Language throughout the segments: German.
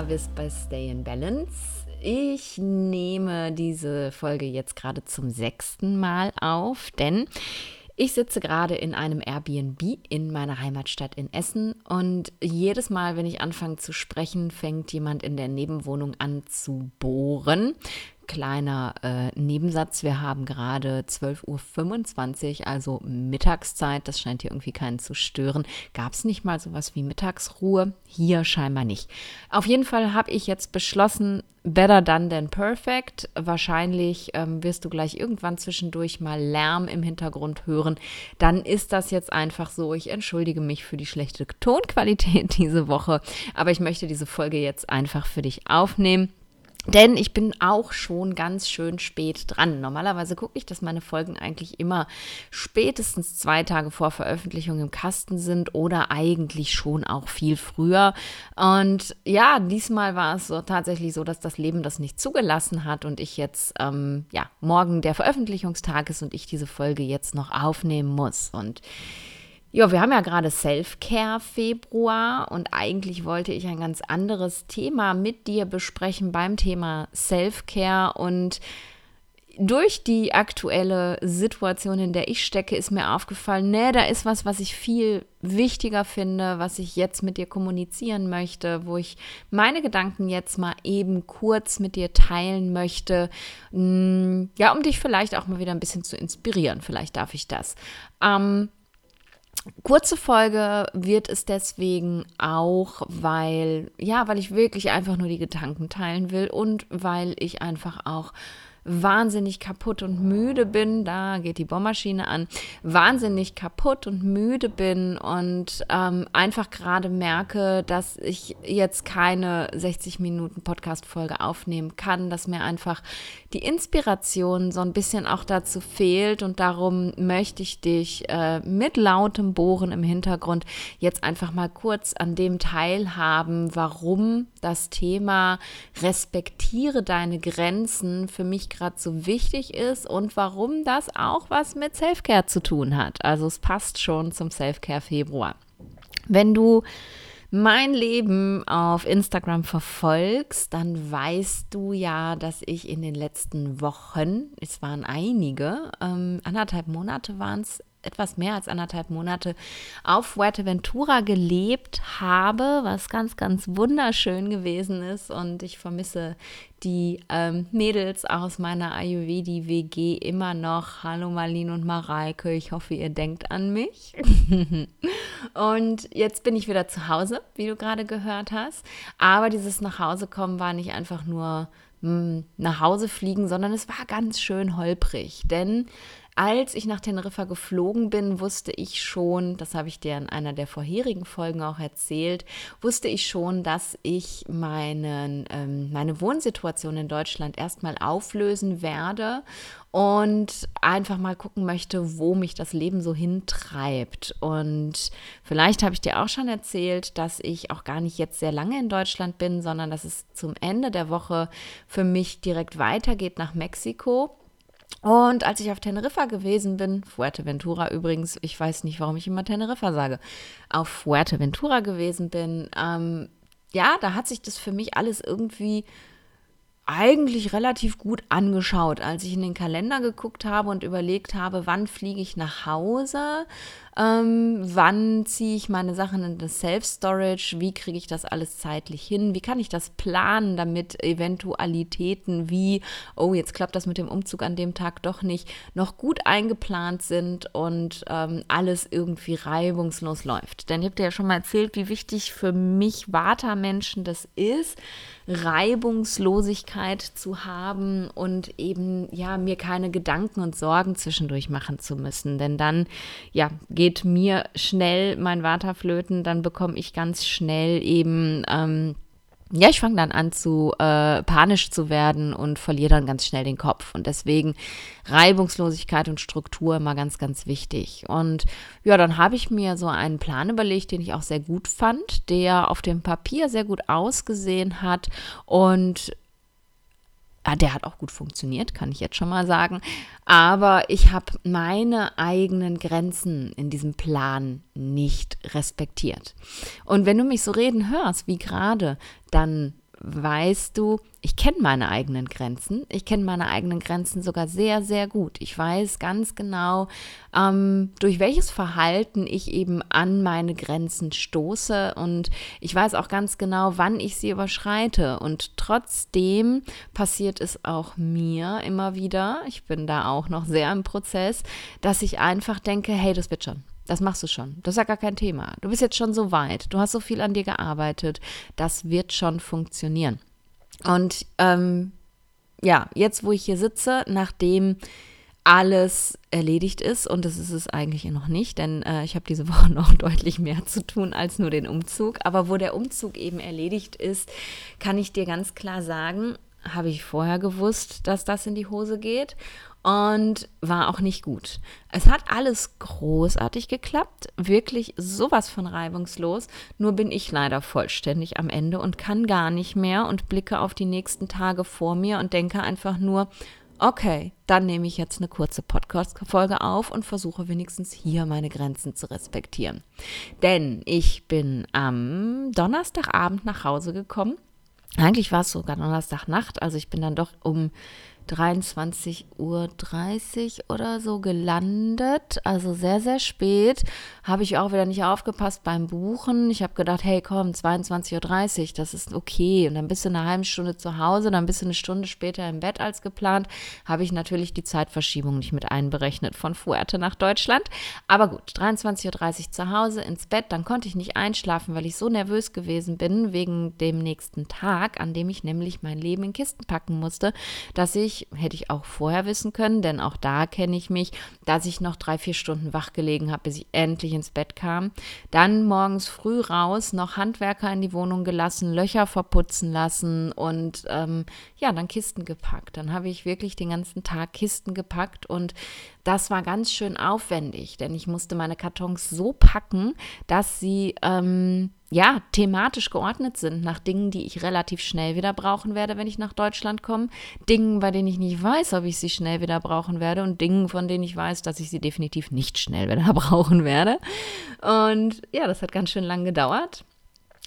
da bist bei Stay in Balance. Ich nehme diese Folge jetzt gerade zum sechsten Mal auf, denn ich sitze gerade in einem Airbnb in meiner Heimatstadt in Essen und jedes Mal, wenn ich anfange zu sprechen, fängt jemand in der Nebenwohnung an zu bohren kleiner äh, Nebensatz. Wir haben gerade 12.25 Uhr, also Mittagszeit. Das scheint hier irgendwie keinen zu stören. Gab es nicht mal sowas wie Mittagsruhe? Hier scheinbar nicht. Auf jeden Fall habe ich jetzt beschlossen, better done than perfect. Wahrscheinlich ähm, wirst du gleich irgendwann zwischendurch mal Lärm im Hintergrund hören. Dann ist das jetzt einfach so. Ich entschuldige mich für die schlechte Tonqualität diese Woche, aber ich möchte diese Folge jetzt einfach für dich aufnehmen. Denn ich bin auch schon ganz schön spät dran. Normalerweise gucke ich, dass meine Folgen eigentlich immer spätestens zwei Tage vor Veröffentlichung im Kasten sind oder eigentlich schon auch viel früher. Und ja, diesmal war es so tatsächlich so, dass das Leben das nicht zugelassen hat und ich jetzt, ähm, ja, morgen der Veröffentlichungstag ist und ich diese Folge jetzt noch aufnehmen muss. Und ja, wir haben ja gerade Self-Care Februar und eigentlich wollte ich ein ganz anderes Thema mit dir besprechen beim Thema Self-Care und durch die aktuelle Situation, in der ich stecke, ist mir aufgefallen, nee, da ist was, was ich viel wichtiger finde, was ich jetzt mit dir kommunizieren möchte, wo ich meine Gedanken jetzt mal eben kurz mit dir teilen möchte. Mm, ja, um dich vielleicht auch mal wieder ein bisschen zu inspirieren. Vielleicht darf ich das. Ähm, Kurze Folge wird es deswegen auch, weil, ja, weil ich wirklich einfach nur die Gedanken teilen will und weil ich einfach auch wahnsinnig kaputt und müde bin, da geht die Bohrmaschine an, wahnsinnig kaputt und müde bin und ähm, einfach gerade merke, dass ich jetzt keine 60 Minuten Podcast-Folge aufnehmen kann, dass mir einfach die Inspiration so ein bisschen auch dazu fehlt und darum möchte ich dich äh, mit lautem Bohren im Hintergrund jetzt einfach mal kurz an dem teilhaben, warum das Thema respektiere deine Grenzen für mich gerade so wichtig ist und warum das auch was mit Selfcare zu tun hat. Also es passt schon zum Selfcare Februar. Wenn du mein Leben auf Instagram verfolgst, dann weißt du ja, dass ich in den letzten Wochen, es waren einige, ähm, anderthalb Monate waren es, etwas mehr als anderthalb Monate auf Fuerteventura gelebt habe, was ganz, ganz wunderschön gewesen ist. Und ich vermisse die ähm, Mädels aus meiner Ayurvedi-WG immer noch. Hallo Marlene und Mareike, ich hoffe, ihr denkt an mich. und jetzt bin ich wieder zu Hause, wie du gerade gehört hast. Aber dieses Nachhausekommen war nicht einfach nur mh, hm, nach Hause fliegen, sondern es war ganz schön holprig. Denn als ich nach Teneriffa geflogen bin, wusste ich schon, das habe ich dir in einer der vorherigen Folgen auch erzählt, wusste ich schon, dass ich meinen, ähm, meine Wohnsituation in Deutschland erstmal auflösen werde und einfach mal gucken möchte, wo mich das Leben so hintreibt. Und vielleicht habe ich dir auch schon erzählt, dass ich auch gar nicht jetzt sehr lange in Deutschland bin, sondern dass es zum Ende der Woche für mich direkt weitergeht nach Mexiko. Und als ich auf Teneriffa gewesen bin, Fuerteventura übrigens, ich weiß nicht, warum ich immer Teneriffa sage, auf Fuerteventura gewesen bin, ähm, ja, da hat sich das für mich alles irgendwie eigentlich relativ gut angeschaut, als ich in den Kalender geguckt habe und überlegt habe, wann fliege ich nach Hause, ähm, wann ziehe ich meine Sachen in das Self-Storage, wie kriege ich das alles zeitlich hin, wie kann ich das planen, damit Eventualitäten wie, oh, jetzt klappt das mit dem Umzug an dem Tag doch nicht, noch gut eingeplant sind und ähm, alles irgendwie reibungslos läuft. Denn ich habe dir ja schon mal erzählt, wie wichtig für mich Vata-Menschen das ist, Reibungslosigkeit zu haben und eben ja mir keine Gedanken und Sorgen zwischendurch machen zu müssen. Denn dann ja geht mir schnell mein flöten, dann bekomme ich ganz schnell eben ähm, ja, ich fange dann an zu äh, panisch zu werden und verliere dann ganz schnell den Kopf. Und deswegen Reibungslosigkeit und Struktur immer ganz, ganz wichtig. Und ja, dann habe ich mir so einen Plan überlegt, den ich auch sehr gut fand, der auf dem Papier sehr gut ausgesehen hat und Ah, der hat auch gut funktioniert, kann ich jetzt schon mal sagen. Aber ich habe meine eigenen Grenzen in diesem Plan nicht respektiert. Und wenn du mich so reden hörst, wie gerade, dann weißt du, ich kenne meine eigenen Grenzen. Ich kenne meine eigenen Grenzen sogar sehr, sehr gut. Ich weiß ganz genau, ähm, durch welches Verhalten ich eben an meine Grenzen stoße und ich weiß auch ganz genau, wann ich sie überschreite. Und trotzdem passiert es auch mir immer wieder, ich bin da auch noch sehr im Prozess, dass ich einfach denke, hey, das wird schon. Das machst du schon. Das ist ja gar kein Thema. Du bist jetzt schon so weit. Du hast so viel an dir gearbeitet. Das wird schon funktionieren. Und ähm, ja, jetzt, wo ich hier sitze, nachdem alles erledigt ist, und das ist es eigentlich noch nicht, denn äh, ich habe diese Woche noch deutlich mehr zu tun als nur den Umzug. Aber wo der Umzug eben erledigt ist, kann ich dir ganz klar sagen, habe ich vorher gewusst, dass das in die Hose geht und war auch nicht gut. Es hat alles großartig geklappt, wirklich sowas von reibungslos, nur bin ich leider vollständig am Ende und kann gar nicht mehr und blicke auf die nächsten Tage vor mir und denke einfach nur, okay, dann nehme ich jetzt eine kurze Podcast-Folge auf und versuche wenigstens hier meine Grenzen zu respektieren. Denn ich bin am Donnerstagabend nach Hause gekommen. Eigentlich war es sogar Donnerstagnacht, also ich bin dann doch um 23.30 Uhr oder so gelandet. Also sehr, sehr spät. Habe ich auch wieder nicht aufgepasst beim Buchen. Ich habe gedacht, hey komm, 22.30 Uhr, das ist okay. Und dann bist du eine halbe Stunde zu Hause, dann bist du eine Stunde später im Bett als geplant. Habe ich natürlich die Zeitverschiebung nicht mit einberechnet von Fuerte nach Deutschland. Aber gut, 23.30 Uhr zu Hause ins Bett. Dann konnte ich nicht einschlafen, weil ich so nervös gewesen bin wegen dem nächsten Tag, an dem ich nämlich mein Leben in Kisten packen musste, dass ich hätte ich auch vorher wissen können, denn auch da kenne ich mich, dass ich noch drei, vier Stunden wach gelegen habe, bis ich endlich ins Bett kam. Dann morgens früh raus, noch Handwerker in die Wohnung gelassen, Löcher verputzen lassen und ähm, ja, dann Kisten gepackt. Dann habe ich wirklich den ganzen Tag Kisten gepackt und das war ganz schön aufwendig, denn ich musste meine Kartons so packen, dass sie ähm, ja thematisch geordnet sind nach Dingen, die ich relativ schnell wieder brauchen werde, wenn ich nach Deutschland komme, Dingen, bei denen ich nicht weiß, ob ich sie schnell wieder brauchen werde und Dingen, von denen ich weiß, dass ich sie definitiv nicht schnell wieder brauchen werde. Und ja, das hat ganz schön lang gedauert.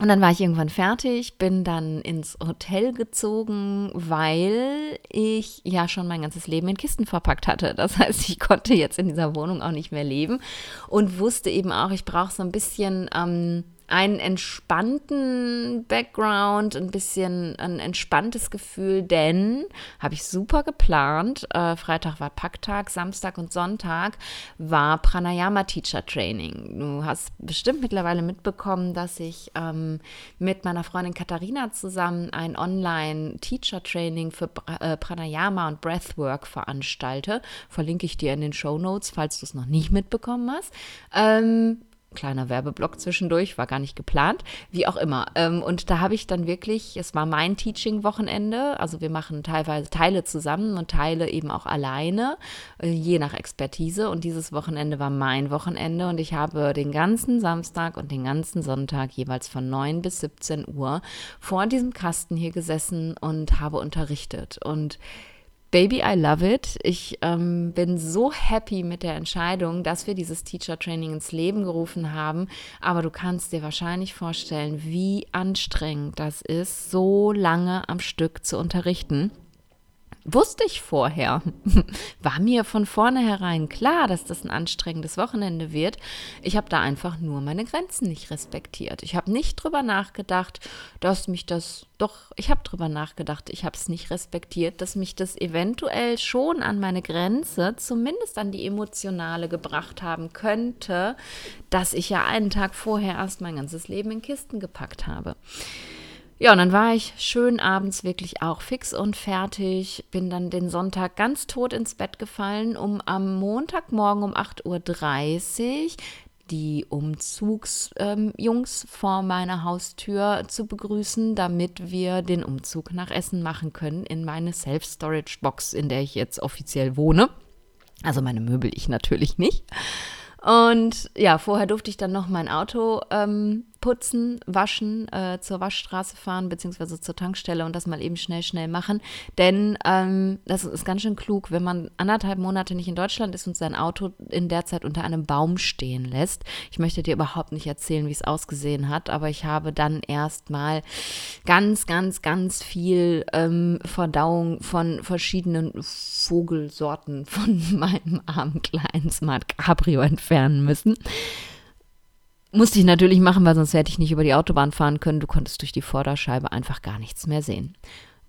Und dann war ich irgendwann fertig, bin dann ins Hotel gezogen, weil ich ja schon mein ganzes Leben in Kisten verpackt hatte. Das heißt, ich konnte jetzt in dieser Wohnung auch nicht mehr leben und wusste eben auch, ich brauche so ein bisschen ähm, einen entspannten Background, ein bisschen ein entspanntes Gefühl, denn habe ich super geplant. Äh, Freitag war Packtag, Samstag und Sonntag war Pranayama Teacher Training. Du hast bestimmt mittlerweile mitbekommen, dass ich ähm, mit meiner Freundin Katharina zusammen ein Online Teacher Training für äh, Pranayama und Breathwork veranstalte. Verlinke ich dir in den Show Notes, falls du es noch nicht mitbekommen hast. Ähm, kleiner Werbeblock zwischendurch, war gar nicht geplant, wie auch immer. Ähm, und da habe ich dann wirklich, es war mein Teaching-Wochenende, also wir machen teilweise Teile zusammen und Teile eben auch alleine, äh, je nach Expertise. Und dieses Wochenende war mein Wochenende und ich habe den ganzen Samstag und den ganzen Sonntag jeweils von 9 bis 17 Uhr vor diesem Kasten hier gesessen und habe unterrichtet. Und Baby, I love it. Ich ähm, bin so happy mit der Entscheidung, dass wir dieses Teacher Training ins Leben gerufen haben. Aber du kannst dir wahrscheinlich vorstellen, wie anstrengend das ist, so lange am Stück zu unterrichten wusste ich vorher. War mir von vornherein klar, dass das ein anstrengendes Wochenende wird. Ich habe da einfach nur meine Grenzen nicht respektiert. Ich habe nicht drüber nachgedacht, dass mich das, doch, ich habe drüber nachgedacht, ich habe es nicht respektiert, dass mich das eventuell schon an meine Grenze, zumindest an die emotionale gebracht haben könnte, dass ich ja einen Tag vorher erst mein ganzes Leben in Kisten gepackt habe. Ja, und dann war ich schön abends wirklich auch fix und fertig, bin dann den Sonntag ganz tot ins Bett gefallen, um am Montagmorgen um 8.30 Uhr die Umzugsjungs ähm, vor meiner Haustür zu begrüßen, damit wir den Umzug nach Essen machen können in meine Self-Storage-Box, in der ich jetzt offiziell wohne. Also meine Möbel ich natürlich nicht. Und ja, vorher durfte ich dann noch mein Auto ähm, putzen, waschen, äh, zur Waschstraße fahren, beziehungsweise zur Tankstelle und das mal eben schnell, schnell machen. Denn ähm, das ist ganz schön klug, wenn man anderthalb Monate nicht in Deutschland ist und sein Auto in der Zeit unter einem Baum stehen lässt. Ich möchte dir überhaupt nicht erzählen, wie es ausgesehen hat, aber ich habe dann erst mal ganz, ganz, ganz viel ähm, Verdauung von verschiedenen Vogelsorten von meinem armen kleinen Smart Cabrio entfernen müssen. Musste ich natürlich machen, weil sonst hätte ich nicht über die Autobahn fahren können. Du konntest durch die Vorderscheibe einfach gar nichts mehr sehen.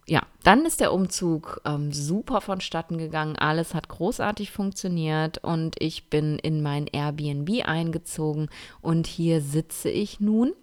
Ja, dann ist der Umzug ähm, super vonstatten gegangen. Alles hat großartig funktioniert und ich bin in mein Airbnb eingezogen und hier sitze ich nun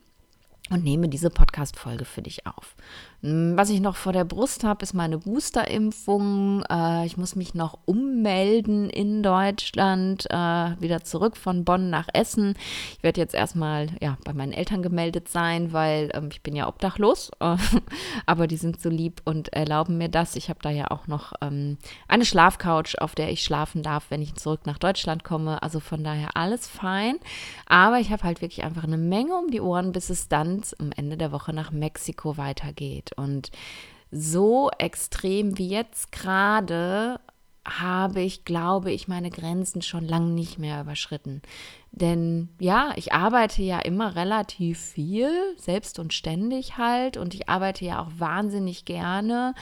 und nehme diese Podcast-Folge für dich auf. Hm, was ich noch vor der Brust habe, ist meine Boosterimpfung. Äh, ich muss mich noch ummelden in Deutschland, äh, wieder zurück von Bonn nach Essen. Ich werde jetzt erstmal ja, bei meinen Eltern gemeldet sein, weil ähm, ich bin ja obdachlos, äh, aber die sind so lieb und erlauben mir das. Ich habe da ja auch noch ähm, eine Schlafcouch, auf der ich schlafen darf, wenn ich zurück nach Deutschland komme. Also von daher alles fein. Aber ich habe halt wirklich einfach eine Menge um die Ohren, bis es dann am Ende der Woche nach Mexiko weitergeht. Und so extrem wie jetzt gerade habe ich, glaube ich, meine Grenzen schon lange nicht mehr überschritten. Denn ja, ich arbeite ja immer relativ viel, selbst und ständig halt, und ich arbeite ja auch wahnsinnig gerne,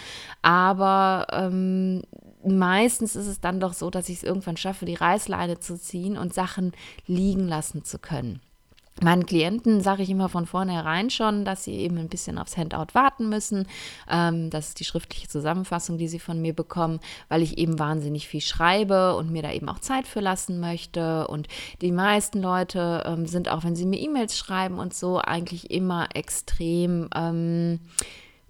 aber ähm, meistens ist es dann doch so, dass ich es irgendwann schaffe, die Reißleine zu ziehen und Sachen liegen lassen zu können. Meinen Klienten sage ich immer von vornherein schon, dass sie eben ein bisschen aufs Handout warten müssen. Ähm, das ist die schriftliche Zusammenfassung, die sie von mir bekommen, weil ich eben wahnsinnig viel schreibe und mir da eben auch Zeit für lassen möchte. Und die meisten Leute ähm, sind auch, wenn sie mir E-Mails schreiben und so, eigentlich immer extrem. Ähm,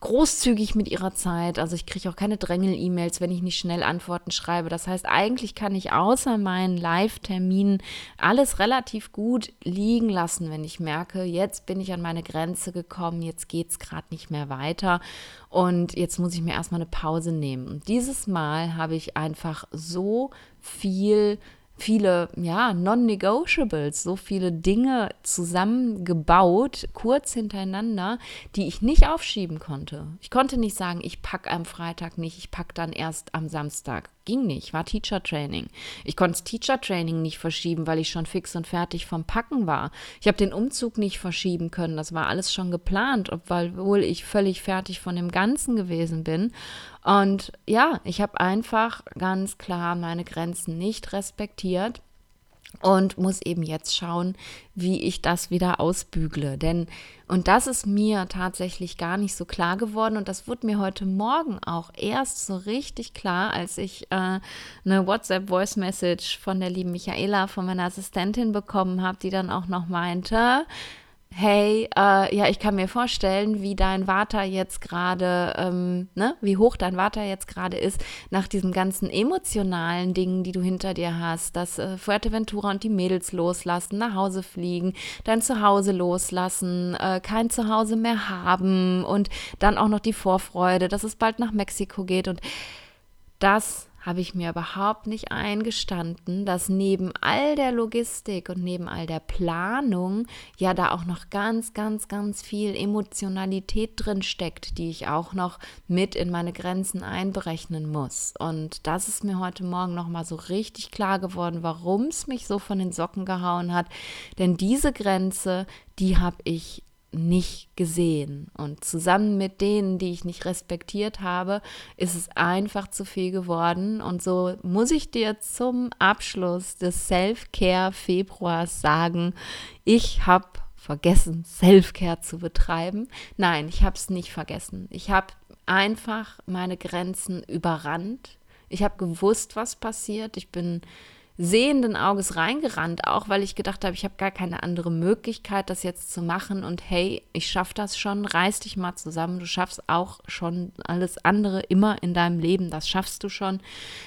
großzügig mit ihrer Zeit. Also ich kriege auch keine Drängel-E-Mails, wenn ich nicht schnell Antworten schreibe. Das heißt, eigentlich kann ich außer meinen Live-Terminen alles relativ gut liegen lassen, wenn ich merke, jetzt bin ich an meine Grenze gekommen, jetzt geht es gerade nicht mehr weiter und jetzt muss ich mir erstmal eine Pause nehmen. Und dieses Mal habe ich einfach so viel viele, ja, Non-Negotiables, so viele Dinge zusammengebaut, kurz hintereinander, die ich nicht aufschieben konnte. Ich konnte nicht sagen, ich packe am Freitag nicht, ich packe dann erst am Samstag. Ging nicht, war Teacher Training. Ich konnte das Teacher Training nicht verschieben, weil ich schon fix und fertig vom Packen war. Ich habe den Umzug nicht verschieben können, das war alles schon geplant, obwohl ich völlig fertig von dem Ganzen gewesen bin. Und ja, ich habe einfach ganz klar meine Grenzen nicht respektiert und muss eben jetzt schauen, wie ich das wieder ausbügle. Denn, und das ist mir tatsächlich gar nicht so klar geworden und das wurde mir heute Morgen auch erst so richtig klar, als ich äh, eine WhatsApp-Voice-Message von der lieben Michaela, von meiner Assistentin bekommen habe, die dann auch noch meinte, hey, äh, ja, ich kann mir vorstellen, wie dein Vater jetzt gerade, ähm, ne, wie hoch dein Vater jetzt gerade ist, nach diesen ganzen emotionalen Dingen, die du hinter dir hast, dass äh, Fuerteventura und die Mädels loslassen, nach Hause fliegen, dein Zuhause loslassen, äh, kein Zuhause mehr haben und dann auch noch die Vorfreude, dass es bald nach Mexiko geht und das habe ich mir überhaupt nicht eingestanden, dass neben all der Logistik und neben all der Planung ja da auch noch ganz, ganz, ganz viel Emotionalität drin steckt, die ich auch noch mit in meine Grenzen einberechnen muss. Und das ist mir heute Morgen noch mal so richtig klar geworden, warum es mich so von den Socken gehauen hat. Denn diese Grenze, die habe ich nicht gesehen. Und zusammen mit denen, die ich nicht respektiert habe, ist es einfach zu viel geworden. Und so muss ich dir zum Abschluss des Self-Care Februars sagen, ich habe vergessen, Self-Care zu betreiben. Nein, ich habe es nicht vergessen. Ich habe einfach meine Grenzen überrannt. Ich habe gewusst, was passiert. Ich bin sehenden Auges reingerannt, auch weil ich gedacht habe, ich habe gar keine andere Möglichkeit, das jetzt zu machen. Und hey, ich schaffe das schon, reiß dich mal zusammen. Du schaffst auch schon alles andere immer in deinem Leben, das schaffst du schon.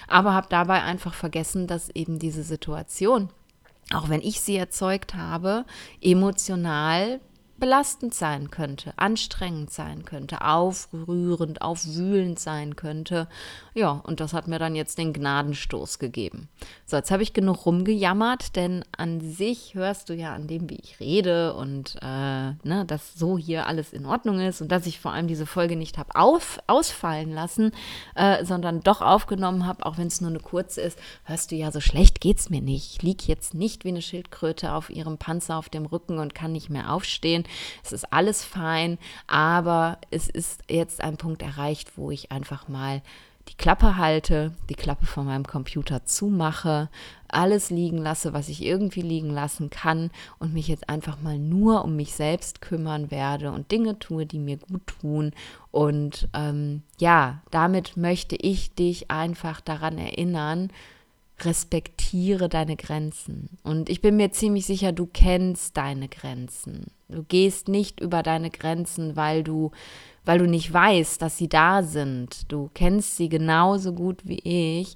Aber habe dabei einfach vergessen, dass eben diese Situation, auch wenn ich sie erzeugt habe, emotional belastend sein könnte, anstrengend sein könnte, aufrührend, aufwühlend sein könnte. Ja, und das hat mir dann jetzt den Gnadenstoß gegeben. So, jetzt habe ich genug rumgejammert, denn an sich hörst du ja an dem, wie ich rede und äh, ne, dass so hier alles in Ordnung ist und dass ich vor allem diese Folge nicht habe ausfallen lassen, äh, sondern doch aufgenommen habe, auch wenn es nur eine kurze ist, hörst du ja, so schlecht geht es mir nicht. Ich liege jetzt nicht wie eine Schildkröte auf ihrem Panzer auf dem Rücken und kann nicht mehr aufstehen. Es ist alles fein, aber es ist jetzt ein Punkt erreicht, wo ich einfach mal die Klappe halte, die Klappe von meinem Computer zumache, alles liegen lasse, was ich irgendwie liegen lassen kann und mich jetzt einfach mal nur um mich selbst kümmern werde und Dinge tue, die mir gut tun. Und ähm, ja, damit möchte ich dich einfach daran erinnern, respektiere deine Grenzen. Und ich bin mir ziemlich sicher, du kennst deine Grenzen. Du gehst nicht über deine Grenzen, weil du, weil du nicht weißt, dass sie da sind. Du kennst sie genauso gut wie ich.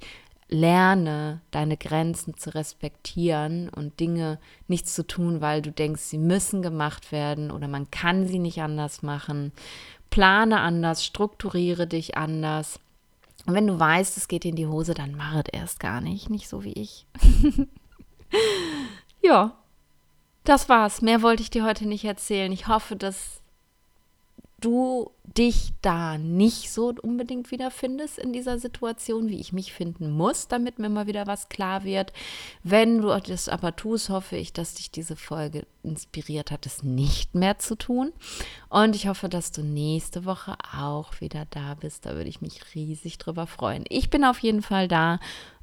Lerne deine Grenzen zu respektieren und Dinge nicht zu tun, weil du denkst, sie müssen gemacht werden oder man kann sie nicht anders machen. Plane anders, strukturiere dich anders und wenn du weißt, es geht in die Hose, dann mach es erst gar nicht, nicht so wie ich. ja, das war's. Mehr wollte ich dir heute nicht erzählen. Ich hoffe, dass du dich da nicht so unbedingt wiederfindest in dieser Situation, wie ich mich finden muss, damit mir mal wieder was klar wird. Wenn du das aber tust, hoffe ich, dass dich diese Folge inspiriert hat, es nicht mehr zu tun. Und ich hoffe, dass du nächste Woche auch wieder da bist. Da würde ich mich riesig drüber freuen. Ich bin auf jeden Fall da.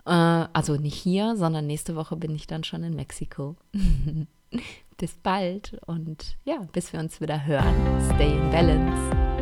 Äh, also nicht hier, sondern nächste Woche bin ich dann schon in Mexiko. bis bald und ja, bis wir uns wieder hören. Stay in balance.